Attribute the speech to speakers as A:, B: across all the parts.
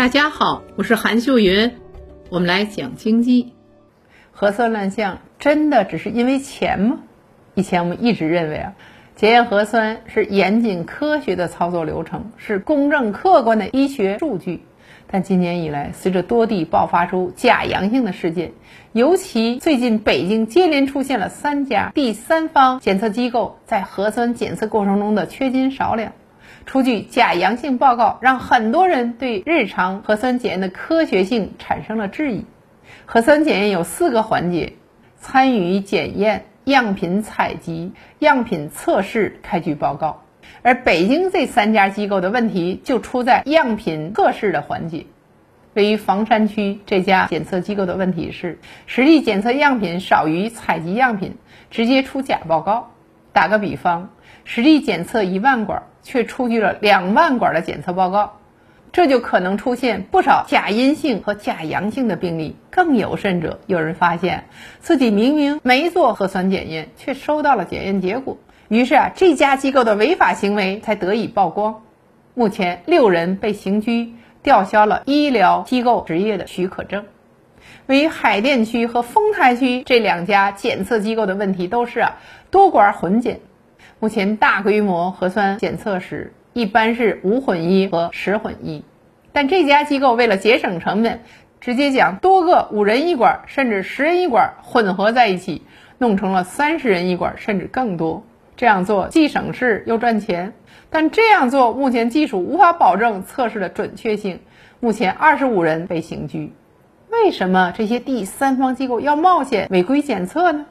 A: 大家好，我是韩秀云，我们来讲经济。核酸乱象真的只是因为钱吗？以前我们一直认为啊，检验核酸是严谨科学的操作流程，是公正客观的医学数据。但今年以来，随着多地爆发出假阳性的事件，尤其最近北京接连出现了三家第三方检测机构在核酸检测过程中的缺斤少两。出具假阳性报告，让很多人对日常核酸检验的科学性产生了质疑。核酸检验有四个环节：参与检验、样品采集、样品测试、开具报告。而北京这三家机构的问题就出在样品测试的环节。位于房山区这家检测机构的问题是，实地检测样品少于采集样品，直接出假报告。打个比方，实地检测一万管。却出具了两万管的检测报告，这就可能出现不少假阴性和假阳性的病例。更有甚者，有人发现自己明明没做核酸检验，却收到了检验结果。于是啊，这家机构的违法行为才得以曝光。目前，六人被刑拘，吊销了医疗机构执业的许可证。位于海淀区和丰台区这两家检测机构的问题都是啊多管混检。目前大规模核酸检测时，一般是五混一和十混一，但这家机构为了节省成本，直接将多个五人一管甚至十人一管混合在一起，弄成了三十人一管甚至更多。这样做既省事又赚钱，但这样做目前技术无法保证测试的准确性。目前二十五人被刑拘。为什么这些第三方机构要冒险违规检测呢？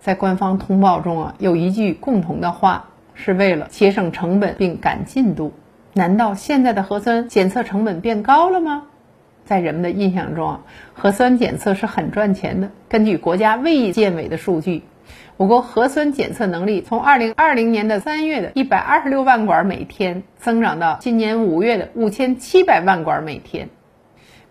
A: 在官方通报中啊，有一句共同的话，是为了节省成本并赶进度。难道现在的核酸检测成本变高了吗？在人们的印象中啊，核酸检测是很赚钱的。根据国家卫健委的数据，我国核酸检测能力从2020年的三月的126万管每天，增长到今年五月的5700万管每天。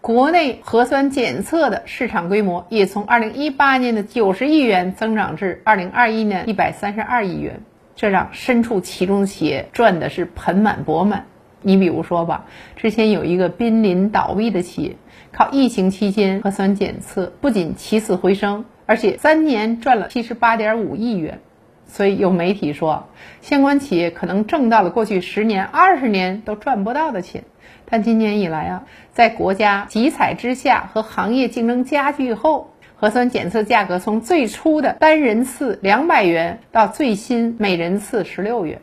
A: 国内核酸检测的市场规模也从2018年的九十亿元增长至2021年132亿元，这让身处其中的企业赚的是盆满钵满。你比如说吧，之前有一个濒临倒闭的企业，靠疫情期间核酸检测不仅起死回生，而且三年赚了78.5亿元。所以有媒体说，相关企业可能挣到了过去十年、二十年都赚不到的钱。但今年以来啊，在国家集采之下和行业竞争加剧后，核酸检测价格从最初的单人次两百元到最新每人次十六元，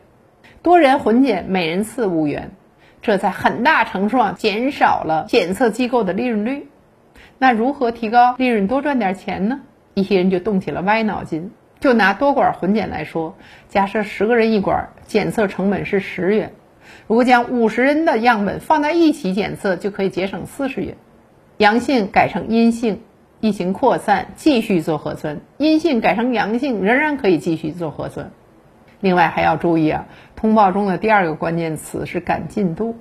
A: 多人混检每人次五元，这在很大程度上减少了检测机构的利润率。那如何提高利润，多赚点钱呢？一些人就动起了歪脑筋。就拿多管混检来说，假设十个人一管，检测成本是十元。如果将五十人的样本放在一起检测，就可以节省四十元。阳性改成阴性，疫情扩散继续做核酸；阴性改成阳性，仍然可以继续做核酸。另外还要注意啊，通报中的第二个关键词是赶进度。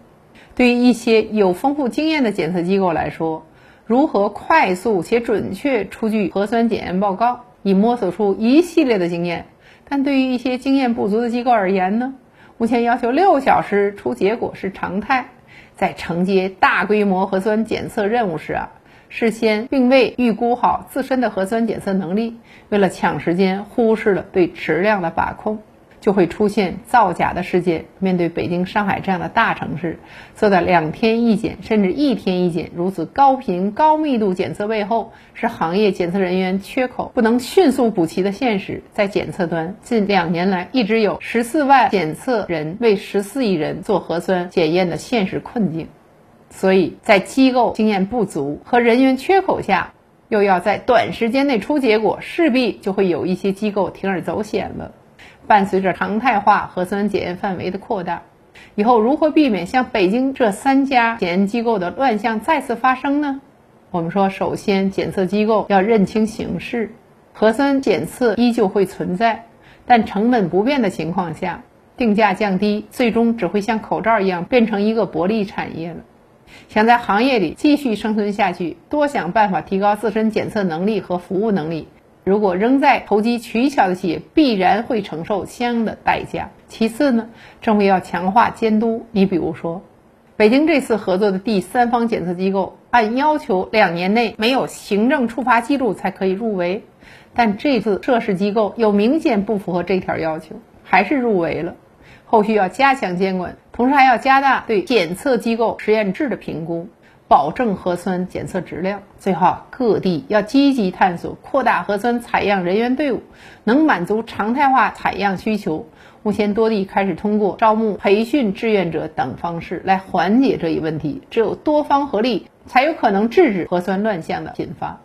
A: 对于一些有丰富经验的检测机构来说，如何快速且准确出具核酸检验报告，已摸索出一系列的经验。但对于一些经验不足的机构而言呢？目前要求六小时出结果是常态，在承接大规模核酸检测任务时啊，事先并未预估好自身的核酸检测能力，为了抢时间，忽视了对质量的把控。就会出现造假的事件。面对北京、上海这样的大城市，做到两天一检甚至一天一检，如此高频高密度检测背后，是行业检测人员缺口不能迅速补齐的现实。在检测端，近两年来一直有十四万检测人为十四亿人做核酸检验的现实困境。所以在机构经验不足和人员缺口下，又要在短时间内出结果，势必就会有一些机构铤而走险了。伴随着常态化核酸检验范围的扩大，以后如何避免像北京这三家检验机构的乱象再次发生呢？我们说，首先检测机构要认清形势，核酸检测依旧会存在，但成本不变的情况下，定价降低，最终只会像口罩一样变成一个薄利产业了。想在行业里继续生存下去，多想办法提高自身检测能力和服务能力。如果仍在投机取巧的企业，必然会承受相应的代价。其次呢，政府要强化监督。你比如说，北京这次合作的第三方检测机构按要求两年内没有行政处罚记录才可以入围，但这次涉事机构有明显不符合这条要求，还是入围了。后续要加强监管，同时还要加大对检测机构实验质的评估，保证核酸检测质量。最后，各地要积极探索扩大核酸采样人员队伍，能满足常态化采样需求。目前多地开始通过招募、培训志愿者等方式来缓解这一问题。只有多方合力，才有可能制止核酸乱象的频发。